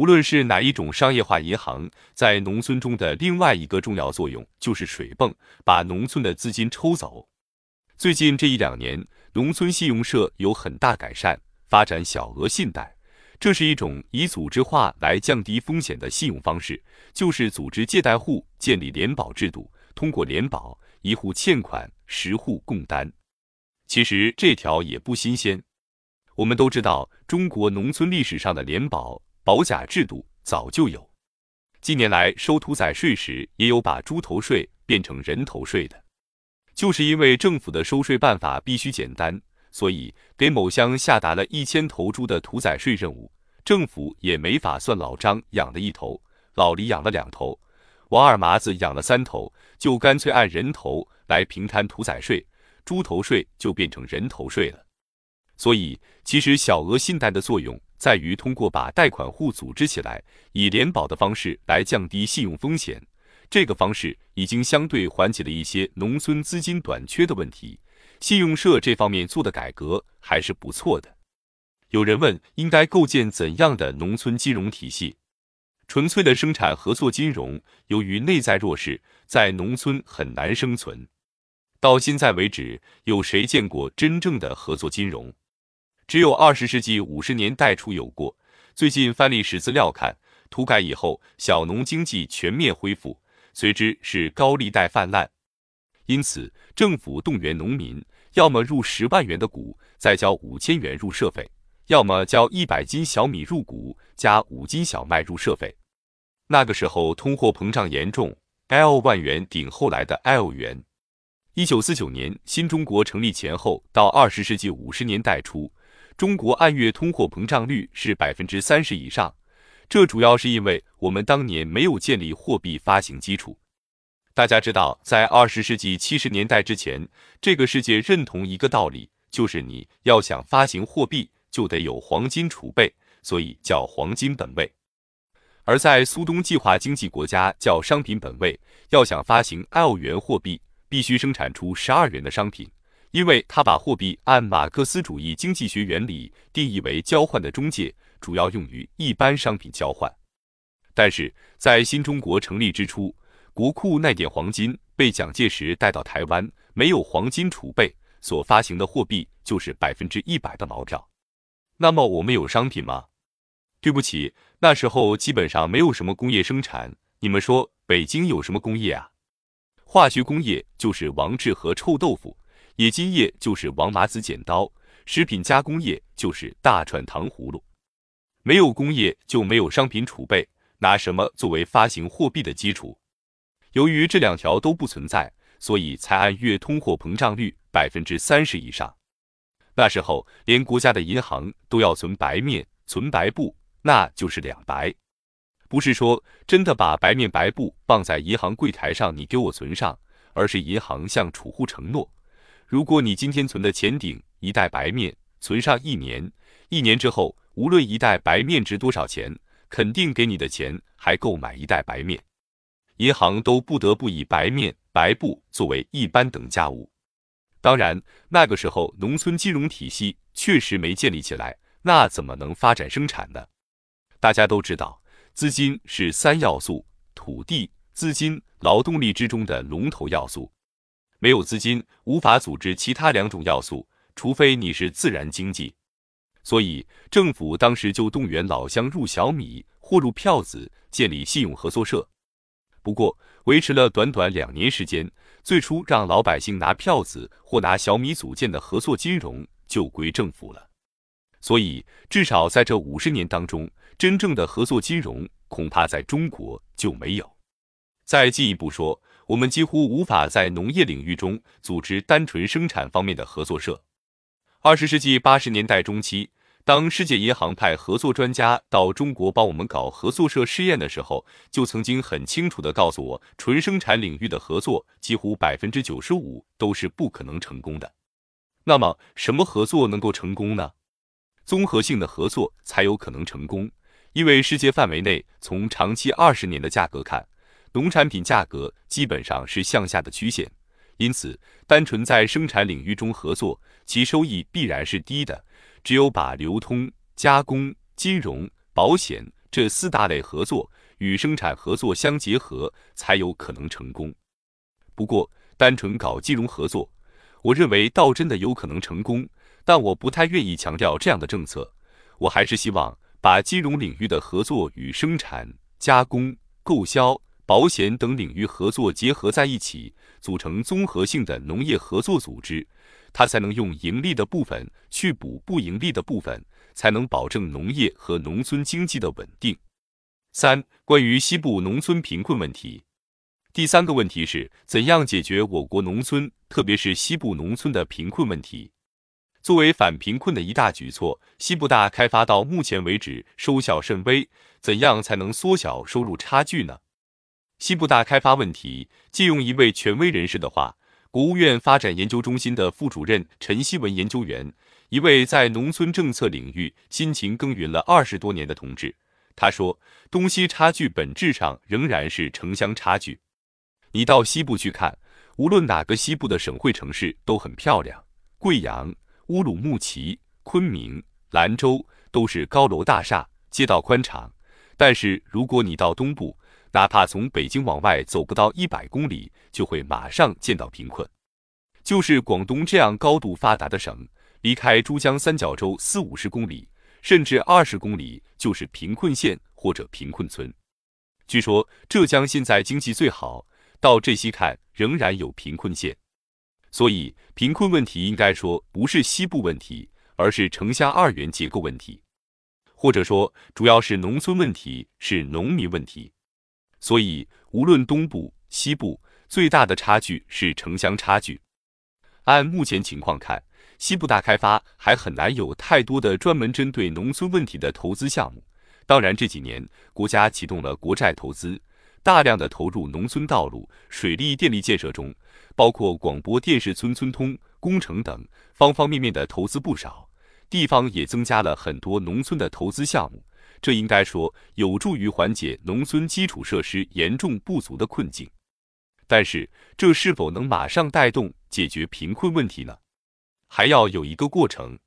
无论是哪一种商业化银行，在农村中的另外一个重要作用就是水泵，把农村的资金抽走。最近这一两年，农村信用社有很大改善，发展小额信贷，这是一种以组织化来降低风险的信用方式，就是组织借贷户建立联保制度，通过联保，一户欠款，十户共担。其实这条也不新鲜，我们都知道，中国农村历史上的联保。保甲制度早就有，近年来收屠宰税时，也有把猪头税变成人头税的。就是因为政府的收税办法必须简单，所以给某乡下达了一千头猪的屠宰税任务，政府也没法算老张养了一头，老李养了两头，王二麻子养了三头，就干脆按人头来平摊屠宰税，猪头税就变成人头税了。所以，其实小额信贷的作用。在于通过把贷款户组织起来，以联保的方式来降低信用风险。这个方式已经相对缓解了一些农村资金短缺的问题。信用社这方面做的改革还是不错的。有人问，应该构建怎样的农村金融体系？纯粹的生产合作金融，由于内在弱势，在农村很难生存。到现在为止，有谁见过真正的合作金融？只有二十世纪五十年代初有过。最近翻历史资料看，土改以后，小农经济全面恢复，随之是高利贷泛滥。因此，政府动员农民，要么入十万元的股，再交五千元入社费；要么交一百斤小米入股，加五斤小麦入社费。那个时候通货膨胀严重，L 万元顶后来的 L 元。一九四九年新中国成立前后到二十世纪五十年代初。中国按月通货膨胀率是百分之三十以上，这主要是因为我们当年没有建立货币发行基础。大家知道，在二十世纪七十年代之前，这个世界认同一个道理，就是你要想发行货币，就得有黄金储备，所以叫黄金本位。而在苏东计划经济国家叫商品本位，要想发行 L 元货币，必须生产出十二元的商品。因为他把货币按马克思主义经济学原理定义为交换的中介，主要用于一般商品交换。但是在新中国成立之初，国库那点黄金被蒋介石带到台湾，没有黄金储备，所发行的货币就是百分之一百的毛票。那么我们有商品吗？对不起，那时候基本上没有什么工业生产。你们说北京有什么工业啊？化学工业就是王致和臭豆腐。冶金业就是王麻子剪刀，食品加工业就是大串糖葫芦。没有工业就没有商品储备，拿什么作为发行货币的基础？由于这两条都不存在，所以才按月通货膨胀率百分之三十以上。那时候连国家的银行都要存白面、存白布，那就是两白。不是说真的把白面白布放在银行柜台上，你给我存上，而是银行向储户承诺。如果你今天存的钱顶一袋白面，存上一年，一年之后，无论一袋白面值多少钱，肯定给你的钱还够买一袋白面。银行都不得不以白面、白布作为一般等价物。当然，那个时候农村金融体系确实没建立起来，那怎么能发展生产呢？大家都知道，资金是三要素：土地、资金、劳动力之中的龙头要素。没有资金，无法组织其他两种要素，除非你是自然经济。所以政府当时就动员老乡入小米或入票子，建立信用合作社。不过维持了短短两年时间，最初让老百姓拿票子或拿小米组建的合作金融就归政府了。所以至少在这五十年当中，真正的合作金融恐怕在中国就没有。再进一步说。我们几乎无法在农业领域中组织单纯生产方面的合作社。二十世纪八十年代中期，当世界银行派合作专家到中国帮我们搞合作社试验的时候，就曾经很清楚地告诉我，纯生产领域的合作几乎百分之九十五都是不可能成功的。那么，什么合作能够成功呢？综合性的合作才有可能成功，因为世界范围内，从长期二十年的价格看。农产品价格基本上是向下的曲线，因此单纯在生产领域中合作，其收益必然是低的。只有把流通、加工、金融、保险、这四大类合作与生产合作相结合，才有可能成功。不过，单纯搞金融合作，我认为倒真的有可能成功，但我不太愿意强调这样的政策。我还是希望把金融领域的合作与生产、加工、购销、保险等领域合作结合在一起，组成综合性的农业合作组织，它才能用盈利的部分去补不盈利的部分。才能保证农业和农村经济的稳定。三、关于西部农村贫困问题，第三个问题是怎样解决我国农村，特别是西部农村的贫困问题？作为反贫困的一大举措，西部大开发到目前为止收效甚微。怎样才能缩小收入差距呢？西部大开发问题，借用一位权威人士的话，国务院发展研究中心的副主任陈希文研究员。一位在农村政策领域辛勤耕耘了二十多年的同志，他说：“东西差距本质上仍然是城乡差距。你到西部去看，无论哪个西部的省会城市都很漂亮，贵阳、乌鲁木齐、昆明、兰州都是高楼大厦，街道宽敞。但是如果你到东部，哪怕从北京往外走不到一百公里，就会马上见到贫困。就是广东这样高度发达的省。”离开珠江三角洲四五十公里，甚至二十公里就是贫困县或者贫困村。据说浙江现在经济最好，到这西看仍然有贫困县。所以贫困问题应该说不是西部问题，而是城乡二元结构问题，或者说主要是农村问题，是农民问题。所以无论东部、西部，最大的差距是城乡差距。按目前情况看。西部大开发还很难有太多的专门针对农村问题的投资项目。当然，这几年国家启动了国债投资，大量的投入农村道路、水利、电力建设中，包括广播电视、村村通工程等方方面面的投资不少。地方也增加了很多农村的投资项目，这应该说有助于缓解农村基础设施严重不足的困境。但是，这是否能马上带动解决贫困问题呢？还要有一个过程。